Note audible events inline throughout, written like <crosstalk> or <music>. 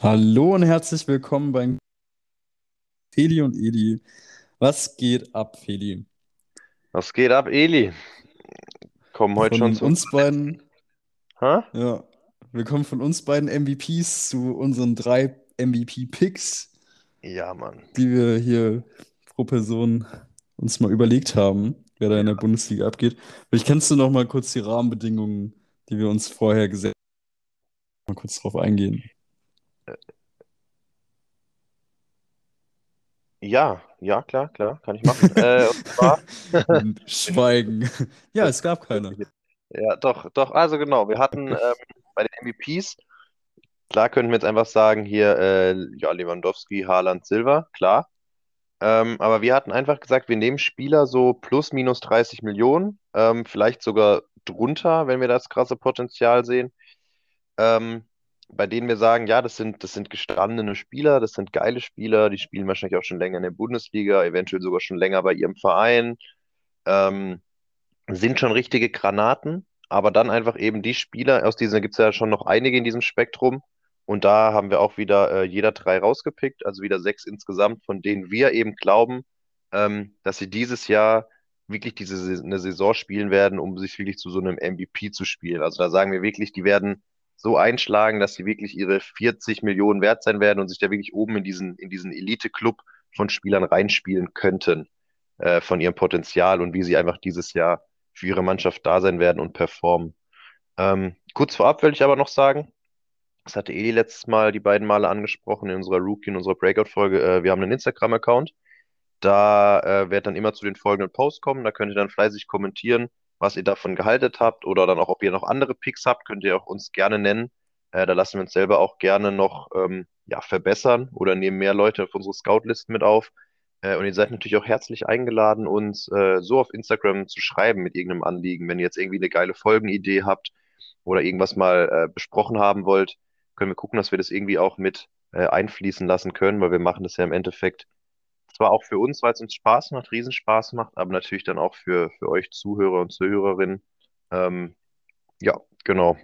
Hallo und herzlich willkommen bei Feli und Eli. Was geht ab, Feli? Was geht ab, Eli? Kommen heute schon Von zu. uns beiden, Hä? ja, wir kommen von uns beiden MVPs zu unseren drei MVP-Picks, Ja, Mann. die wir hier pro Person uns mal überlegt haben, wer da in der Bundesliga abgeht. Vielleicht kennst du noch mal kurz die Rahmenbedingungen, die wir uns vorher gesetzt haben, mal kurz drauf eingehen. Ja, ja, klar, klar, kann ich machen. Äh, zwar, <laughs> Schweigen. Ja, es gab keine. ja, doch, doch, also genau, wir hatten <laughs> ähm, bei den MVPs, klar könnten wir jetzt einfach sagen, hier, äh, ja, Lewandowski, Haaland, Silva, klar. Ähm, aber wir hatten einfach gesagt, wir nehmen Spieler so plus minus 30 Millionen, ähm, vielleicht sogar drunter, wenn wir das krasse Potenzial sehen. ähm, bei denen wir sagen, ja, das sind, das sind gestandene Spieler, das sind geile Spieler, die spielen wahrscheinlich auch schon länger in der Bundesliga, eventuell sogar schon länger bei ihrem Verein, ähm, sind schon richtige Granaten, aber dann einfach eben die Spieler, aus diesen gibt es ja schon noch einige in diesem Spektrum, und da haben wir auch wieder äh, jeder drei rausgepickt, also wieder sechs insgesamt, von denen wir eben glauben, ähm, dass sie dieses Jahr wirklich diese eine Saison spielen werden, um sich wirklich zu so einem MVP zu spielen. Also da sagen wir wirklich, die werden so einschlagen, dass sie wirklich ihre 40 Millionen wert sein werden und sich da wirklich oben in diesen, in diesen Elite-Club von Spielern reinspielen könnten, äh, von ihrem Potenzial und wie sie einfach dieses Jahr für ihre Mannschaft da sein werden und performen. Ähm, kurz vorab will ich aber noch sagen, das hatte Eli letztes Mal die beiden Male angesprochen in unserer Rookie, in unserer Breakout-Folge. Äh, wir haben einen Instagram-Account. Da äh, wird dann immer zu den folgenden Posts kommen. Da könnt ihr dann fleißig kommentieren, was ihr davon gehalten habt oder dann auch, ob ihr noch andere Picks habt, könnt ihr auch uns gerne nennen. Äh, da lassen wir uns selber auch gerne noch ähm, ja, verbessern oder nehmen mehr Leute auf unsere Scout-Listen mit auf. Äh, und ihr seid natürlich auch herzlich eingeladen, uns äh, so auf Instagram zu schreiben mit irgendeinem Anliegen. Wenn ihr jetzt irgendwie eine geile Folgenidee habt oder irgendwas mal äh, besprochen haben wollt, können wir gucken, dass wir das irgendwie auch mit äh, einfließen lassen können, weil wir machen das ja im Endeffekt zwar auch für uns, weil es uns Spaß macht, Riesenspaß macht, aber natürlich dann auch für, für euch Zuhörer und Zuhörerinnen. Ähm, ja, genau.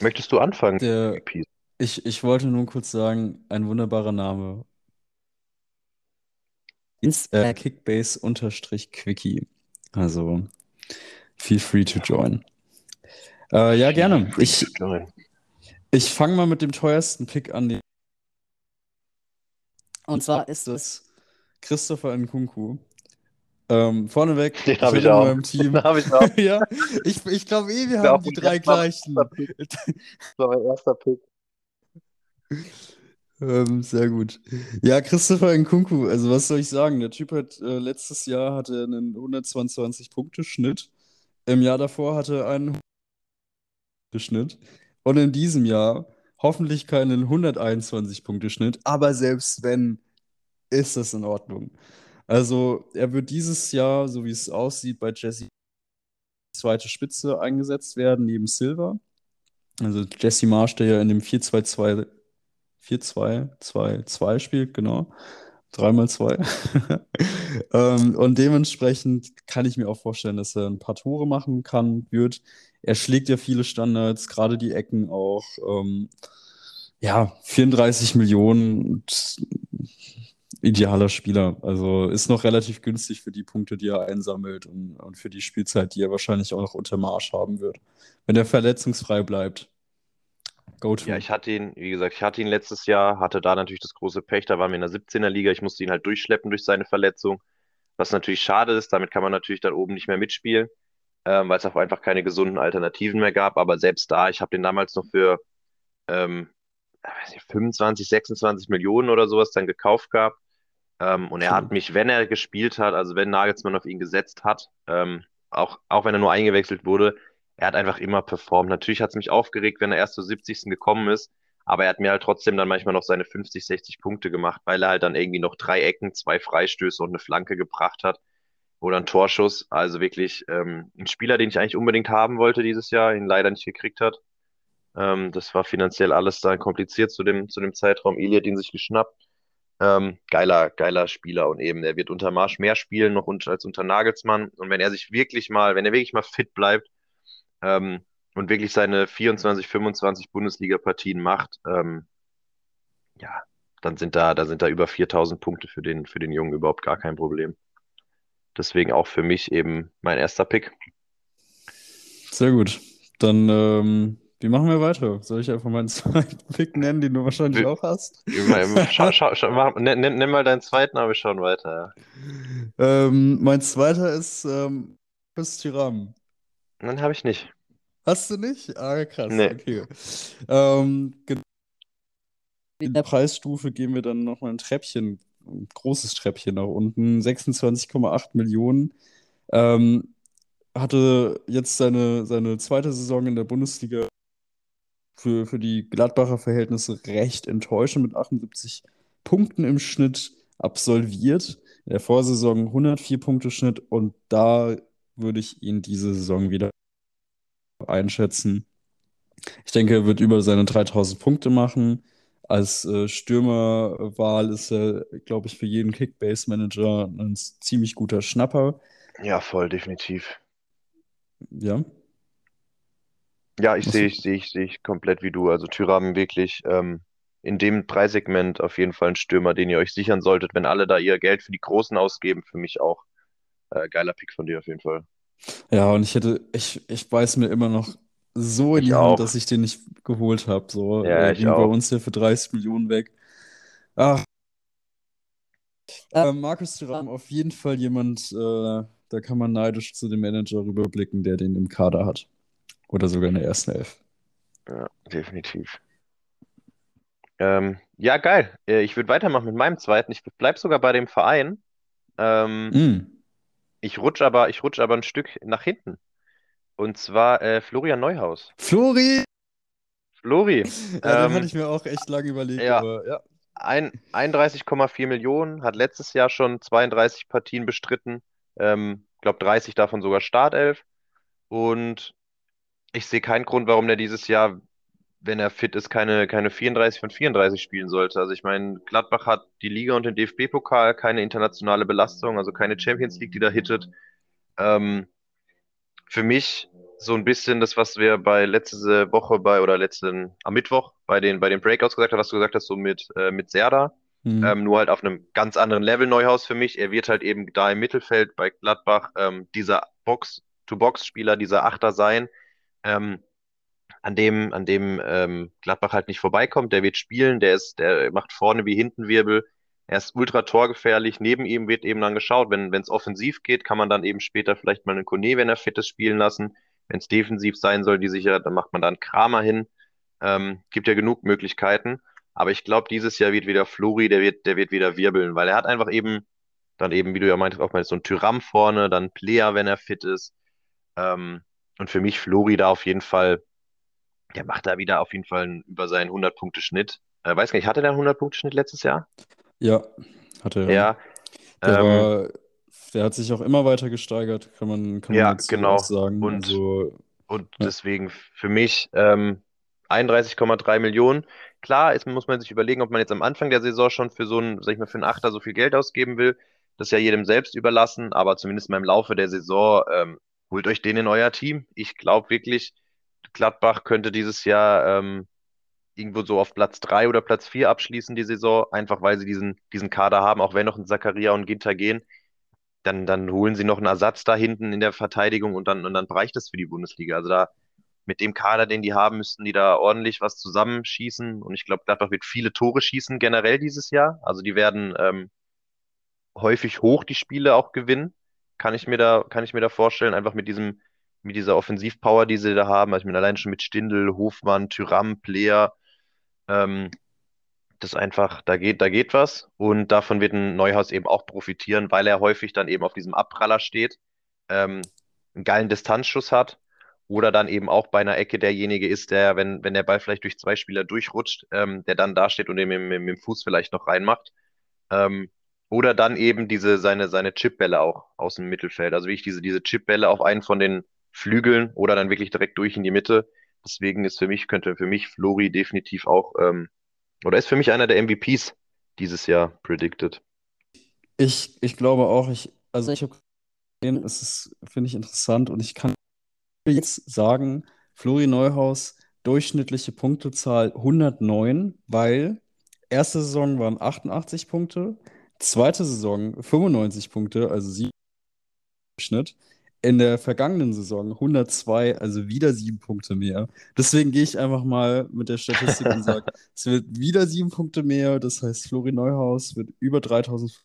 Möchtest du anfangen? Der, ich, ich wollte nur kurz sagen, ein wunderbarer Name. Äh, Kickbase-Quickie. Also, feel free to join. Äh, ja, gerne. Ich. Ich fange mal mit dem teuersten Pick an. den- Und zwar ist es Christopher Nkunku. Ähm, vorneweg, Den ich habe ich in auch. meinem Team. <laughs> Den ich auch. <laughs> Ja, ich, ich glaube eh, wir haben die drei gleichen. Das <laughs> war mein erster Pick. Ähm, sehr gut. Ja, Christopher Nkunku, also was soll ich sagen? Der Typ hat äh, letztes Jahr hatte einen 122-Punkte-Schnitt. Im Jahr davor hatte er einen Schnitt. Und in diesem Jahr hoffentlich keinen 121-Punkte-Schnitt. Aber selbst wenn, ist das in Ordnung. Also er wird dieses Jahr, so wie es aussieht, bei Jesse zweite Spitze eingesetzt werden, neben Silva. Also Jesse Marsch, der ja in dem 4-2-2 4-2-2-2 spielt, genau. 3x2. <laughs> ähm, und dementsprechend kann ich mir auch vorstellen, dass er ein paar Tore machen kann, wird. Er schlägt ja viele Standards, gerade die Ecken auch. Ähm, ja, 34 Millionen und idealer Spieler. Also ist noch relativ günstig für die Punkte, die er einsammelt und, und für die Spielzeit, die er wahrscheinlich auch noch unter Marsch haben wird. Wenn er verletzungsfrei bleibt. Go to. Ja, ich hatte ihn, wie gesagt, ich hatte ihn letztes Jahr, hatte da natürlich das große Pech, da waren wir in der 17er Liga, ich musste ihn halt durchschleppen durch seine Verletzung, was natürlich schade ist, damit kann man natürlich dann oben nicht mehr mitspielen, ähm, weil es auch einfach keine gesunden Alternativen mehr gab, aber selbst da, ich habe den damals noch für ähm, weiß nicht, 25, 26 Millionen oder sowas dann gekauft gehabt ähm, und er hat mich, wenn er gespielt hat, also wenn Nagelsmann auf ihn gesetzt hat, ähm, auch, auch wenn er nur eingewechselt wurde, er hat einfach immer performt. Natürlich hat es mich aufgeregt, wenn er erst zur 70. gekommen ist, aber er hat mir halt trotzdem dann manchmal noch seine 50, 60 Punkte gemacht, weil er halt dann irgendwie noch drei Ecken, zwei Freistöße und eine Flanke gebracht hat oder einen Torschuss. Also wirklich ähm, ein Spieler, den ich eigentlich unbedingt haben wollte dieses Jahr, ihn leider nicht gekriegt hat. Ähm, das war finanziell alles da kompliziert zu dem, zu dem Zeitraum. Eli hat ihn sich geschnappt. Ähm, geiler, geiler Spieler und eben, er wird unter Marsch mehr spielen noch als unter Nagelsmann. Und wenn er sich wirklich mal, wenn er wirklich mal fit bleibt ähm, und wirklich seine 24, 25 Bundesliga-Partien macht, ähm, ja, dann sind da, da sind da über 4000 Punkte für den, für den Jungen überhaupt gar kein Problem. Deswegen auch für mich eben mein erster Pick. Sehr gut. Dann, ähm, wie machen wir weiter? Soll ich einfach meinen <laughs> zweiten Pick nennen, den du wahrscheinlich auch hast? Schau, schau, schau, mach, nenn, nenn mal deinen zweiten, aber wir schauen weiter. Ähm, mein zweiter ist ähm, Chris Thuram. Dann habe ich nicht. Hast du nicht? Ah, krass. Nee. Okay. Ähm, genau. in der Preisstufe gehen wir dann nochmal ein Treppchen, ein großes Treppchen nach unten. 26,8 Millionen. Ähm, hatte jetzt seine, seine zweite Saison in der Bundesliga für, für die Gladbacher Verhältnisse recht enttäuschend mit 78 Punkten im Schnitt absolviert. In der Vorsaison 104 Punkte Schnitt und da würde ich ihn diese Saison wieder einschätzen. Ich denke, er wird über seine 3000 Punkte machen. Als äh, Stürmerwahl ist er, glaube ich, für jeden Kickbase-Manager ein ziemlich guter Schnapper. Ja, voll, definitiv. Ja. Ja, ich sehe ich, sehe ich, sehe ich komplett wie du. Also Thuram wirklich ähm, in dem Preissegment auf jeden Fall ein Stürmer, den ihr euch sichern solltet, wenn alle da ihr Geld für die Großen ausgeben. Für mich auch äh, geiler Pick von dir auf jeden Fall. Ja, und ich hätte, ich, ich beiß mir immer noch so in Ich die Hand, auch. dass ich den nicht geholt habe. So, Ja, äh, ich ging bei auch. uns hier für 30 Millionen weg. Ach. Äh, Markus Thuram auf jeden Fall jemand, äh, da kann man neidisch zu dem Manager rüberblicken, der den im Kader hat. Oder sogar in der ersten Elf. Ja, definitiv. Ähm, ja, geil. Äh, ich würde weitermachen mit meinem zweiten. Ich bleib sogar bei dem Verein. Ähm, Mm. Ich rutsch aber, ich rutsch aber ein Stück nach hinten. Und zwar äh, Florian Neuhaus. Flori! Flori, <laughs> Ja, den ähm, hatte ich mir auch echt lange überlegt, ja. aber ja. ein, 31,4 Millionen, hat letztes Jahr schon 32 Partien bestritten. Ähm, glaube 30 davon sogar Startelf. Und ich sehe keinen Grund, warum der dieses Jahr, wenn er fit ist, keine, keine 34 von 34 spielen sollte. Also ich meine, Gladbach hat die Liga und den DFB-Pokal, keine internationale Belastung, also keine Champions League, die da hittet. Ähm, für mich so ein bisschen das, was wir bei letzte Woche bei oder letzten am Mittwoch bei den bei den Breakouts gesagt haben, was du gesagt hast, so mit äh, mit Serda, Hm. ähm, nur halt auf einem ganz anderen Level Neuhaus für mich. Er wird halt eben da im Mittelfeld bei Gladbach ähm, dieser Box-to-Box-Spieler, dieser Achter sein, ähm, an dem an dem ähm, Gladbach halt nicht vorbeikommt. Der wird spielen, der ist, der macht vorne wie hinten Wirbel. Er ist ultra torgefährlich. Neben ihm wird eben dann geschaut, wenn es offensiv geht, kann man dann eben später vielleicht mal einen Kone, wenn er fit ist, spielen lassen. Wenn es defensiv sein soll, die sicher, dann macht man dann Kramer hin. Ähm, gibt ja genug Möglichkeiten. Aber ich glaube, dieses Jahr wird wieder Flori, der wird, der wird wieder wirbeln, weil er hat einfach eben, dann eben, wie du ja meintest, auch mal so ein Tyram vorne, dann Player, wenn er fit ist. Ähm, und für mich Flori da auf jeden Fall, der macht da wieder auf jeden Fall einen, über seinen 100-Punkte-Schnitt. Äh, weiß gar nicht, hatte der einen 100-Punkte-Schnitt letztes Jahr? Ja, hatte er. Ja. Der Ähm, war, der hat sich auch immer weiter gesteigert, kann man, kann man Ja, dazu genau. auch sagen. Und- Also, Und Ja. deswegen für mich ähm, 31,3 Millionen. Klar, ist, muss man sich überlegen, ob man jetzt am Anfang der Saison schon für so einen, sag ich mal, für einen Achter so viel Geld ausgeben will. Das ist ja jedem selbst überlassen, aber zumindest mal im Laufe der Saison ähm, holt euch den in euer Team. Ich glaube wirklich, Gladbach könnte dieses Jahr ähm, irgendwo so auf Platz drei oder Platz vier abschließen, die Saison, einfach weil sie diesen, diesen Kader haben, auch wenn noch ein Zakaria und Ginter gehen. Dann, dann holen sie noch einen Ersatz da hinten in der Verteidigung und dann, und dann reicht es für die Bundesliga. Also da mit dem Kader, den die haben, müssten die da ordentlich was zusammenschießen. Und ich glaube, Gladbach wird viele Tore schießen generell dieses Jahr. Also die werden ähm, häufig hoch die Spiele auch gewinnen. Kann ich mir da, kann ich mir da vorstellen, einfach mit diesem, mit dieser Offensivpower, die sie da haben. Also ich meine, allein schon mit Stindl, Hofmann, Thuram, Player, ähm, das einfach, da geht, da geht was. Und davon wird ein Neuhaus eben auch profitieren, weil er häufig dann eben auf diesem Abpraller steht, ähm, einen geilen Distanzschuss hat oder dann eben auch bei einer Ecke derjenige ist, der, wenn, wenn der Ball vielleicht durch zwei Spieler durchrutscht, ähm, der dann da steht und den mit, dem Fuß vielleicht noch reinmacht. Ähm, oder dann eben diese, seine, seine Chipbälle auch aus dem Mittelfeld. Also wirklich diese, diese Chipbälle auf einen von den Flügeln oder dann wirklich direkt durch in die Mitte. Deswegen ist für mich, könnte für mich Flori definitiv auch, ähm, oder ist für mich einer der MVPs dieses Jahr predicted. Ich, ich glaube auch, ich, also ich habe gesehen, es ist, finde ich interessant und ich kann jetzt sagen, Flori Neuhaus, durchschnittliche Punktezahl 109, weil erste Saison waren 88 Punkte, zweite Saison 95 Punkte, also 7 Schnitt. In der vergangenen Saison 102, also wieder sieben Punkte mehr. Deswegen gehe ich einfach mal mit der Statistik und sage, <laughs> es wird wieder sieben Punkte mehr. Das heißt, Flori Neuhaus wird über 3000.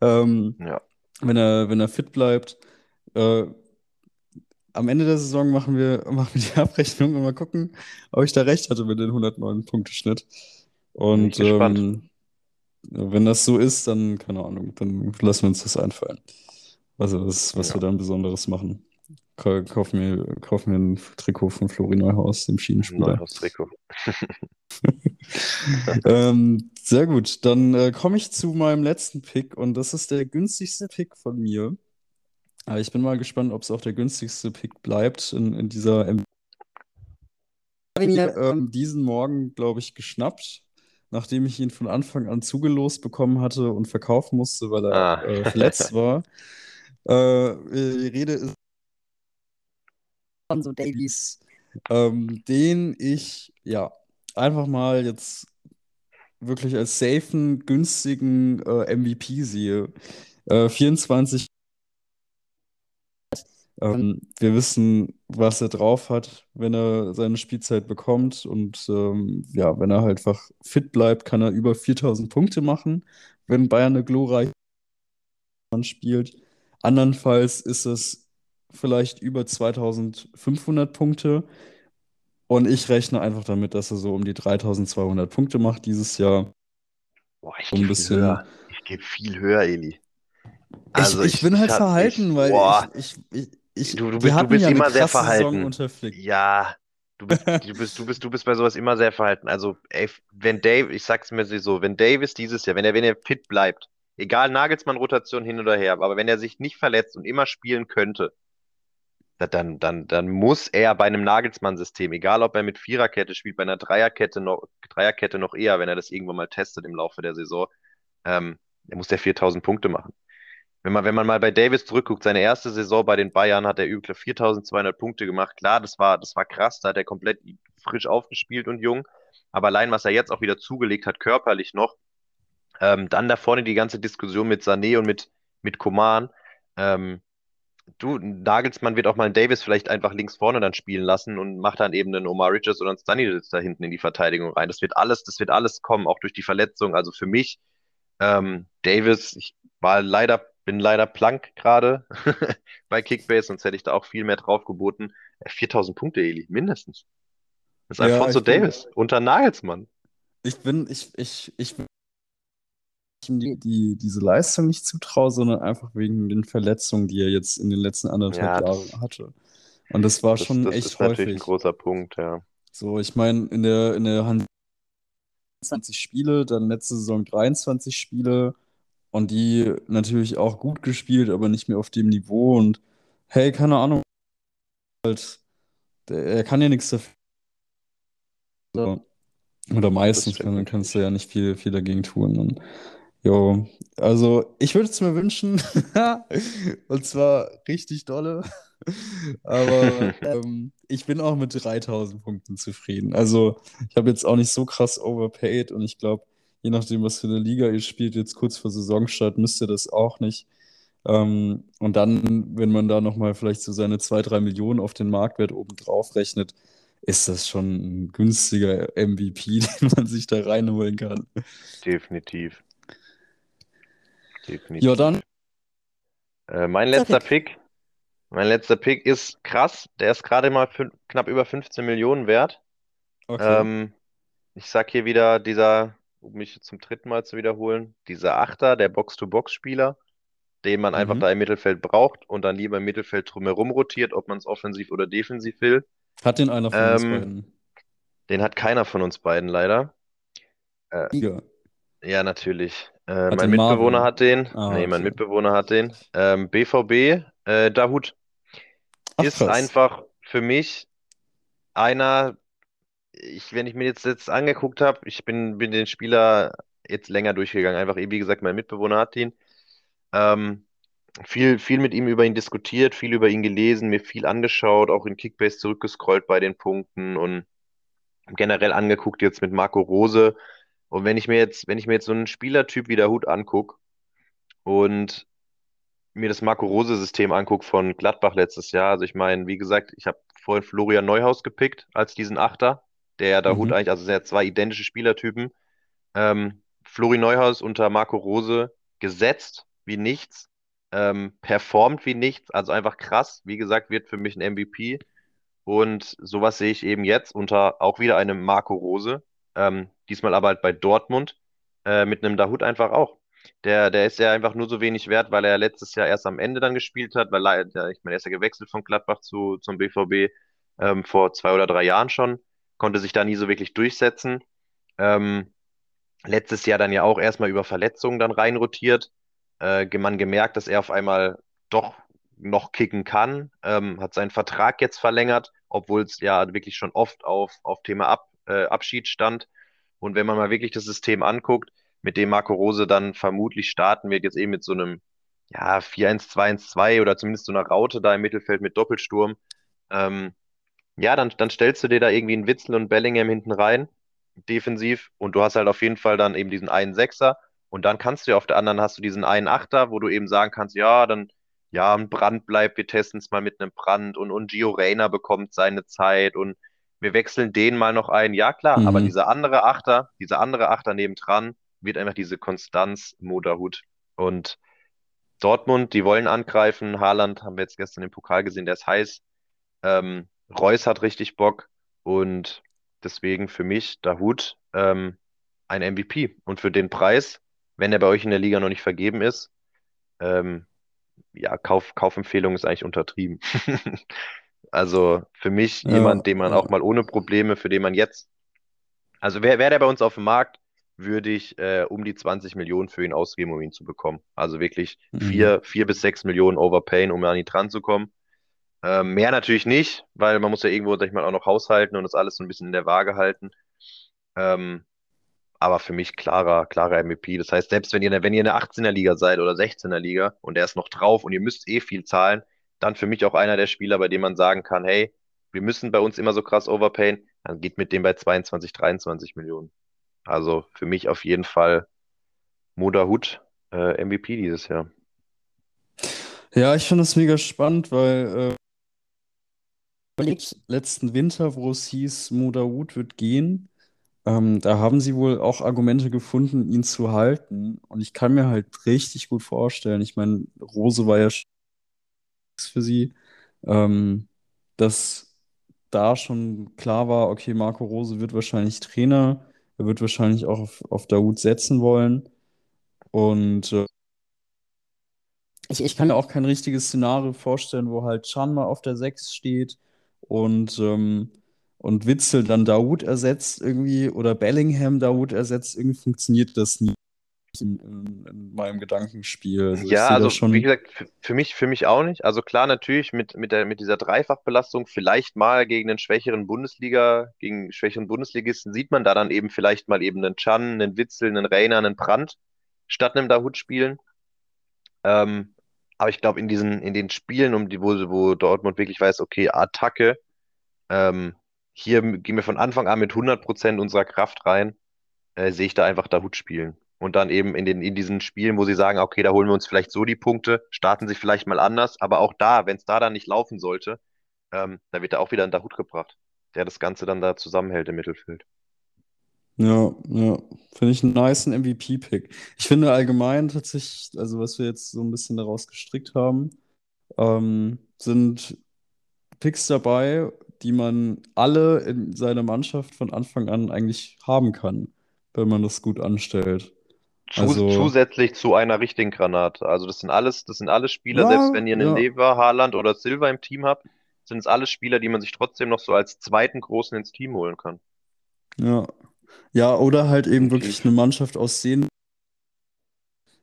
Ähm, Ja. wenn er, wenn er fit bleibt. Äh, am Ende der Saison machen wir, <laughs> machen wir die Abrechnung und mal gucken, ob ich da recht hatte mit dem 109-Punkte-Schnitt. Bin Und ähm, wenn das so ist, dann, keine Ahnung, dann lassen wir uns das einfallen. Also, was, was wir Ja. dann Besonderes machen. Ka- Kauf mir, kauf mir ein Trikot von Flori Neuhaus, dem Schienenspieler. Neuhaus-Trikot. <laughs> <laughs> Ähm, sehr gut, dann äh, komme ich zu meinem letzten Pick und das ist der günstigste Pick von mir. Aber ich bin mal gespannt, ob es auch der günstigste Pick bleibt in, in dieser. M habe mir ähm, diesen Morgen, glaube ich, geschnappt, nachdem ich ihn von Anfang an zugelost bekommen hatte und verkaufen musste, weil er Ah. äh, verletzt war. <laughs> Äh, die Rede ist von so Davies, ähm, den ich ja einfach mal jetzt wirklich als safen, günstigen äh, MVP sehe. Äh, 24. Ähm, wir wissen, was er drauf hat, wenn er seine Spielzeit bekommt. Und ähm, ja, wenn er halt einfach fit bleibt, kann er über 4000 Punkte machen, wenn Bayern eine glorreiche Mann spielt. Andernfalls ist es vielleicht über 2500 Punkte. Und ich rechne einfach damit, dass er so um die 3200 Punkte macht dieses Jahr. Boah, ich gebe viel höher. Ich gebe viel höher, Eli. ich, ich bin halt verhalten, ich, weil boah, ich, ich, ich, ich, Du- du bist- du bist ja immer sehr verhalten. Ja, du bist, du <laughs> bist, du bist, du bist, du bist bei sowas immer sehr verhalten. Also, ey, wenn Dave, ich sag's mir so, wenn Davis dieses Jahr, wenn er, wenn er fit bleibt, egal Nagelsmann-Rotation hin oder her, aber wenn er sich nicht verletzt und immer spielen könnte, da- dann, dann, dann muss er bei einem Nagelsmann-System, egal ob er mit Viererkette spielt, bei einer Dreierkette noch, Dreierkette noch eher, wenn er das irgendwann mal testet im Laufe der Saison, ähm, er muss der 4000 Punkte machen. Wenn man, wenn man mal bei Davis zurückguckt, seine erste Saison bei den Bayern hat er über 4200 Punkte gemacht. Klar, das war, das war krass, da hat er komplett frisch aufgespielt und jung. Aber allein, was er jetzt auch wieder zugelegt hat, körperlich noch, ähm, dann da vorne die ganze Diskussion mit Sané und mit, mit Coman. Ähm, du, Nagelsmann wird auch mal einen Davis vielleicht einfach links vorne dann spielen lassen und macht dann eben einen Omar Richards oder einen Stanisic da hinten in die Verteidigung rein. Das wird alles, das wird alles kommen, auch durch die Verletzung. Also für mich, ähm, Davis, ich war leider, bin leider plank gerade <laughs> bei Kickbase, sonst hätte ich da auch viel mehr drauf geboten. Äh, 4000 Punkte, Eli, mindestens. Das ist Ja, Alfonso ich bin- Davis unter Nagelsmann. Ich bin, ich, ich, ich will ihm die, die, diese Leistung nicht zutraue, sondern einfach wegen den Verletzungen, die er jetzt in den letzten anderthalb Ja, Jahren hatte. Und das war Das, schon das echt ist natürlich ein häufig. großer Punkt, ja. So, ich meine, in der, in der Hand 20 Spiele, dann letzte Saison 23 Spiele und die natürlich auch gut gespielt, aber nicht mehr auf dem Niveau. Und hey, keine Ahnung, halt, der, er kann ja nichts dafür. So. Oder meistens, dann kannst du ja nicht viel, viel dagegen tun. Und, jo, also ich würde es mir wünschen, <laughs> und zwar richtig dolle. Aber <laughs> ähm, ich bin auch mit 3000 Punkten zufrieden. Also ich habe jetzt auch nicht so krass overpaid und ich glaube, je nachdem, was für eine Liga ihr spielt, jetzt kurz vor Saisonstart, müsst ihr das auch nicht. Ähm, und dann, wenn man da nochmal vielleicht so seine 2, 3 Millionen auf den Marktwert oben drauf rechnet, ist das schon ein günstiger MVP, <laughs> den man sich da reinholen kann. Definitiv. Definitiv. Ja, dann. Äh, mein Letzter letzter Pick. Mein letzter Pick ist krass. Der ist gerade mal knapp über 15 Millionen wert. Okay. Ähm, ich sag hier wieder dieser, um mich zum dritten Mal zu wiederholen, dieser Achter, der Box-to-Box-Spieler, den man einfach Mhm. da im Mittelfeld braucht und dann lieber im Mittelfeld drumherum rotiert, ob man es offensiv oder defensiv will. Hat den einer von uns ähm, beiden? Den hat keiner von uns beiden leider. Liga. Ja, natürlich. Äh, mein Marvin? Mitbewohner hat den. Ah, Nee, mein okay. Mitbewohner hat den. Ähm, BVB, äh, Dahut Ach, ist krass. einfach für mich einer ich, wenn ich mir jetzt, jetzt angeguckt habe, ich bin, bin den Spieler jetzt länger durchgegangen. Einfach, eh, wie gesagt, mein Mitbewohner hat ihn. Ähm, viel, viel mit ihm über ihn diskutiert, viel über ihn gelesen, mir viel angeschaut, auch in Kickbase zurückgescrollt bei den Punkten und generell angeguckt jetzt mit Marco Rose. Und wenn ich mir jetzt, wenn ich mir jetzt so einen Spielertyp wie der Hut angucke und mir das Marco Rose-System angucke von Gladbach letztes Jahr, also ich meine, wie gesagt, ich habe vorhin Florian Neuhaus gepickt als diesen Achter, der der Hut Mhm. eigentlich, also sind ja zwei identische Spielertypen. Ähm, Flori Neuhaus unter Marco Rose gesetzt wie nichts, ähm, performt wie nichts, also einfach krass. Wie gesagt, wird für mich ein MVP. Und sowas sehe ich eben jetzt unter auch wieder einem Marco Rose. Ähm, diesmal aber halt bei Dortmund äh, mit einem Dahut einfach auch. Der, der ist ja einfach nur so wenig wert, weil er letztes Jahr erst am Ende dann gespielt hat, weil er, ich meine, er ist ja gewechselt von Gladbach zu, zum BVB ähm, vor zwei oder drei Jahren schon, konnte sich da nie so wirklich durchsetzen. Ähm, letztes Jahr dann ja auch erstmal über Verletzungen dann reinrotiert. Äh, man gemerkt, dass er auf einmal doch noch kicken kann, ähm, hat seinen Vertrag jetzt verlängert, obwohl es ja wirklich schon oft auf, auf Thema Ab, äh, Abschied stand. Und wenn man mal wirklich das System anguckt, mit dem Marco Rose dann vermutlich starten wird, jetzt eben mit so einem ja, 4-1-2-1-2 oder zumindest so einer Raute da im Mittelfeld mit Doppelsturm, ähm, ja, dann, dann stellst du dir da irgendwie einen Witzel und Bellingham hinten rein, defensiv, und du hast halt auf jeden Fall dann eben diesen einen Sechser. Und dann kannst du ja auf der anderen hast du diesen einen Achter, wo du eben sagen kannst, ja, dann, ja, ein Brand bleibt, wir testen es mal mit einem Brand. Und, und Gio Reyna bekommt seine Zeit. Und wir wechseln den mal noch ein. Ja, klar, aber Mhm. dieser andere Achter, dieser andere Achter nebendran, wird einfach diese Konstanz Moderhut. Und Dortmund, die wollen angreifen. Haaland haben wir jetzt gestern im Pokal gesehen, der ist heiß. Ähm, Reus hat richtig Bock und deswegen für mich Dahut ähm, ein MVP. Und für den Preis, wenn er bei euch in der Liga noch nicht vergeben ist, ähm, ja, Kauf, Kaufempfehlung ist eigentlich untertrieben. <laughs> Also für mich Ja, jemand, den man ja. auch mal ohne Probleme, für den man jetzt, also wäre wär der bei uns auf dem Markt, würde ich äh, um die 20 Millionen für ihn ausgeben, um ihn zu bekommen. Also wirklich Mhm. vier, vier bis sechs Millionen overpayen, um an ihn dran zu kommen. Ähm, mehr natürlich nicht, weil man muss ja irgendwo, sag ich mal, auch noch haushalten und das alles so ein bisschen in der Waage halten. Ähm, aber für mich klarer, klarer MVP. Das heißt, selbst wenn ihr, wenn ihr in der 18er Liga seid oder 16er Liga und der ist noch drauf und ihr müsst eh viel zahlen, dann für mich auch einer der Spieler, bei dem man sagen kann, hey, wir müssen bei uns immer so krass overpayen, dann geht mit dem bei 22, 23 Millionen. Also für mich auf jeden Fall Moda Hut, äh, MVP dieses Jahr. Ja, ich finde das mega spannend, weil äh, letzten Winter, wo es hieß, Mo Daoud wird gehen, ähm, da haben sie wohl auch Argumente gefunden, ihn zu halten. Und ich kann mir halt richtig gut vorstellen, ich meine, Rose war ja schon für sie, ähm, dass da schon klar war, okay, Marco Rose wird wahrscheinlich Trainer, er wird wahrscheinlich auch auf, auf Daoud setzen wollen. Und äh, ich, ich kann mir auch kein richtiges Szenario vorstellen, wo halt Can mal auf der 6 steht und, ähm, und Witzel dann Daoud ersetzt irgendwie oder Bellingham Daoud ersetzt. Irgendwie funktioniert das nie in, in, in meinem Gedankenspiel. Also Ja, also wie schon. gesagt, für, für mich, für mich auch nicht. Also klar, natürlich mit, mit der, mit dieser Dreifachbelastung, vielleicht mal gegen einen schwächeren Bundesliga, gegen schwächeren Bundesligisten sieht man da dann eben vielleicht mal eben einen Can, einen Witzel, einen Reina, einen Brandt statt einem Dahut spielen. Ähm, aber ich glaube, in diesen, in den Spielen, um die, wo, wo Dortmund wirklich weiß, okay, Attacke, ähm, hier gehen wir von Anfang an mit 100% unserer Kraft rein, äh, sehe ich da einfach Dahut spielen. Und dann eben in den, in diesen Spielen, wo sie sagen, okay, da holen wir uns vielleicht so die Punkte, starten sie vielleicht mal anders, aber auch da, wenn es da dann nicht laufen sollte, ähm, da wird da auch wieder ein Dahut gebracht, der das Ganze dann da zusammenhält im Mittelfeld. Ja, ja, finde ich einen nice MVP-Pick. Ich finde allgemein tatsächlich, also was wir jetzt so ein bisschen daraus gestrickt haben, ähm, sind Picks dabei, die man alle in seiner Mannschaft von Anfang an eigentlich haben kann, wenn man das gut anstellt. Also, zusätzlich zu einer richtigen Granate. Also das sind alles, das sind alles Spieler, selbst ja, wenn ihr einen ja, Lever, Haaland oder Silva im Team habt, sind es alles Spieler, die man sich trotzdem noch so als zweiten Großen ins Team holen kann. ja. Ja, oder halt eben wirklich Definitiv. eine Mannschaft aus Sehnen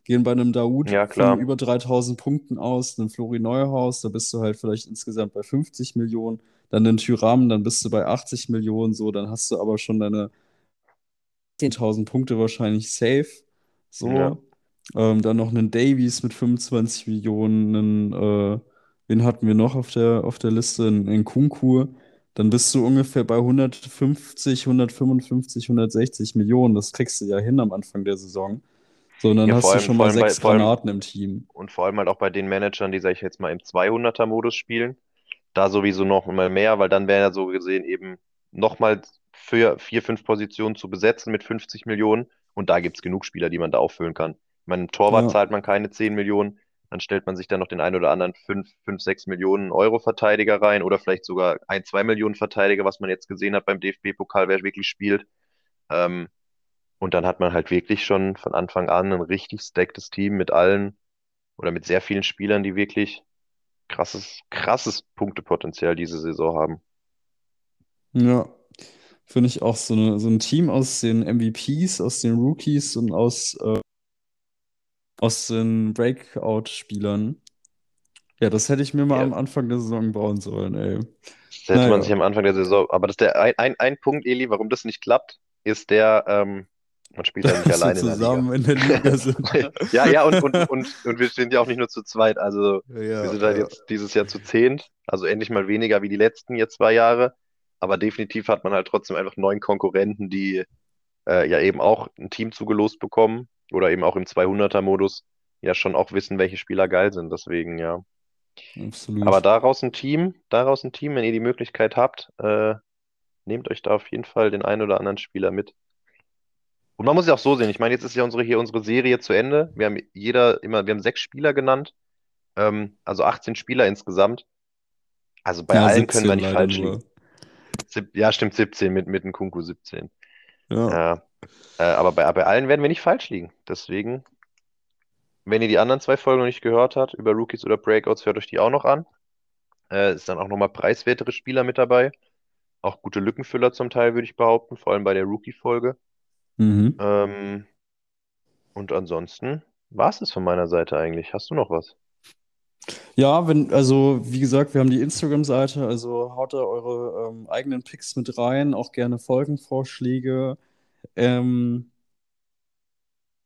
gehen bei einem Daoud Ja, von über 3000 Punkten aus, einem Flori Neuhaus, da bist du halt vielleicht insgesamt bei 50 Millionen. dann den Tyram, dann bist du bei 80 Millionen, so, dann hast du aber schon deine 10.000 Punkte wahrscheinlich safe. So. Ja. Ähm, dann noch einen Davies mit 25 Millionen, einen, äh, wen hatten wir noch auf der, auf der Liste? Einen, Kunku. Dann bist du ungefähr bei 150, 155, 160 Millionen. Das kriegst du ja hin am Anfang der Saison. So, und dann Ja, hast vor du allem, schon mal allem bei, sechs vor allem, Granaten im Team. und vor allem halt auch bei den Managern, die, sag ich jetzt mal, im 200er-Modus spielen. Da sowieso noch mal mehr, weil dann wäre ja so gesehen eben nochmal für vier, fünf Positionen zu besetzen mit 50 Millionen. Und da gibt es genug Spieler, die man da auffüllen kann. Ich meine, im Torwart Ja, zahlt man keine 10 Millionen. Dann stellt man sich dann noch den ein oder anderen 5, 5 6 Millionen Euro Verteidiger rein oder vielleicht sogar ein, 2 Millionen Verteidiger, was man jetzt gesehen hat beim DFB-Pokal, wer wirklich spielt. Ähm, und dann hat man halt wirklich schon von Anfang an ein richtig stacktes Team mit allen oder mit sehr vielen Spielern, die wirklich krasses, krasses Punktepotenzial diese Saison haben. ja. Finde ich auch so, eine, so ein Team aus den MVPs, aus den Rookies und aus, äh, aus den Breakout-Spielern. Ja, das hätte ich mir mal Ja, am Anfang der Saison bauen sollen, ey. das hätte man sich Naja, am Anfang der Saison, aber das ist der ein, ein, ein Punkt, Eli, warum das nicht klappt, ist der, ähm, man spielt halt <laughs> nicht wir alleine in der Liga. zusammen in der Liga <laughs> sind. Ja, ja, und, und, und, und wir sind ja auch nicht nur zu zweit. Also wir Ja, sind halt ja. jetzt dieses Jahr zu zehnt, also endlich mal weniger wie die letzten jetzt zwei Jahre. Aber definitiv hat man halt trotzdem einfach neun Konkurrenten, die äh, ja eben auch ein Team zugelost bekommen oder eben auch im 200er-Modus ja schon auch wissen, welche Spieler geil sind. Deswegen, ja. Aber Absolut. daraus ein Team, daraus ein Team, wenn ihr die Möglichkeit habt, äh, nehmt euch da auf jeden Fall den einen oder anderen Spieler mit. Und man muss ja auch so sehen, ich meine, jetzt ist ja unsere hier unsere Serie zu Ende. Wir haben jeder immer, wir haben sechs Spieler genannt, ähm, also 18 Spieler insgesamt. Also bei Ja, allen können wir 17 nicht falsch liegen. Ja, stimmt, 17 mit, mit dem Kunku 17. Ja. Ja, äh, aber bei, bei allen werden wir nicht falsch liegen. Deswegen, wenn ihr die anderen zwei Folgen noch nicht gehört habt, über Rookies oder Breakouts, hört euch die auch noch an. Äh, ist dann auch nochmal preiswertere Spieler mit dabei. Auch gute Lückenfüller zum Teil, würde ich behaupten, vor allem bei der Rookie-Folge. Mhm. Ähm, und ansonsten war es das von meiner Seite eigentlich. Hast du noch was? Ja, wenn, also wie gesagt, wir haben die Instagram-Seite, also haut da eure ähm, eigenen Picks mit rein, auch gerne Folgenvorschläge. Ähm,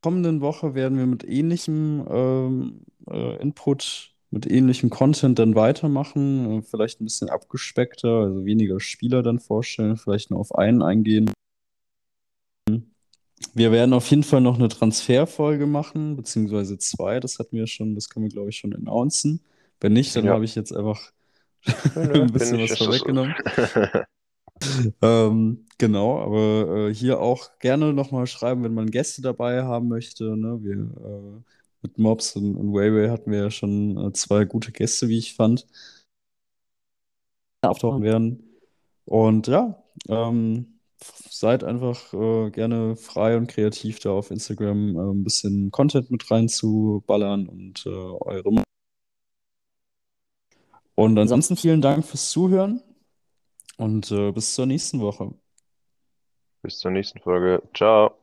kommenden Woche werden wir mit ähnlichem ähm, äh, Input, mit ähnlichem Content dann weitermachen. Äh, vielleicht ein bisschen abgespeckter, also weniger Spieler dann vorstellen, vielleicht nur auf einen eingehen. Wir werden auf jeden Fall noch eine Transferfolge machen, beziehungsweise zwei. Das hatten wir schon, das können wir, glaube ich, schon announcen. Wenn nicht, dann Ja, habe ich jetzt einfach <laughs> ein bisschen was vorweggenommen. <laughs> Ähm, genau, aber äh, hier auch gerne nochmal schreiben, wenn man Gäste dabei haben möchte. Ne? Wir, äh, mit Mobs und, und Wayway hatten wir ja schon äh, zwei gute Gäste, wie ich fand, auftauchen werden. Und ja, ähm, seid einfach äh, gerne frei und kreativ da auf Instagram äh, ein bisschen Content mit reinzuballern und äh, eure. Und ansonsten vielen Dank fürs Zuhören und äh, bis zur nächsten Woche. Bis zur nächsten Folge. Ciao.